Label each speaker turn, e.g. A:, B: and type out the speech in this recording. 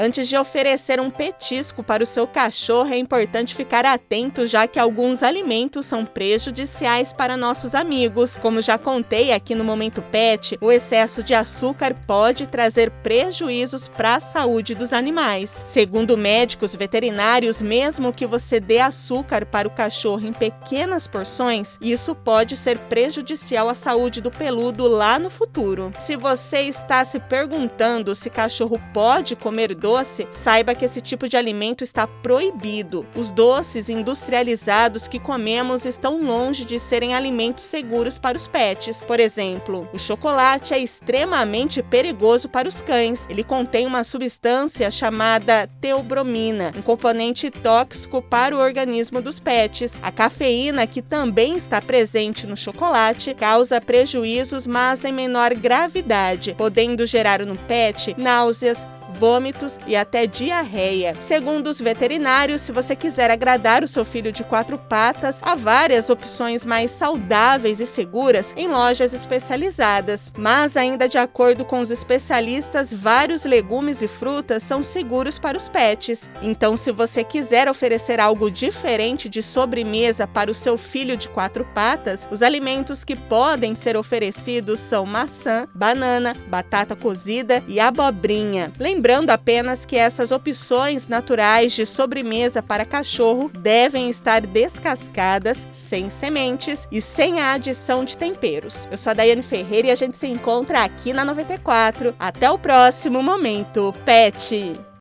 A: Antes de oferecer um petisco para o seu cachorro, é importante ficar atento, já que alguns alimentos são prejudiciais para nossos amigos. Como já contei aqui no Momento Pet, o excesso de açúcar pode trazer prejuízos para a saúde dos animais. Segundo médicos veterinários, mesmo que você dê açúcar para o cachorro em pequenas porções, isso pode ser prejudicial à saúde do peludo lá no futuro. Se você está se perguntando se cachorro pode comer saiba que esse tipo de alimento está proibido. Os doces industrializados que comemos estão longe de serem alimentos seguros para os pets. Por exemplo, o chocolate é extremamente perigoso para os cães. Ele contém uma substância chamada teobromina, um componente tóxico para o organismo dos pets. A cafeína, que também está presente no chocolate, causa prejuízos, mas em menor gravidade, podendo gerar no pet náuseas, vômitos e até diarreia. Segundo os veterinários, se você quiser agradar o seu filho de quatro patas, há várias opções mais saudáveis e seguras em lojas especializadas. Mas, ainda de acordo com os especialistas, vários legumes e frutas são seguros para os pets. Então, se você quiser oferecer algo diferente de sobremesa para o seu filho de quatro patas, os alimentos que podem ser oferecidos são maçã, banana, batata cozida e abobrinha. Lembrando apenas que essas opções naturais de sobremesa para cachorro devem estar descascadas, sem sementes e sem a adição de temperos. Eu sou a Daiane Ferreira e a gente se encontra aqui na 94. Até o próximo momento, Pet!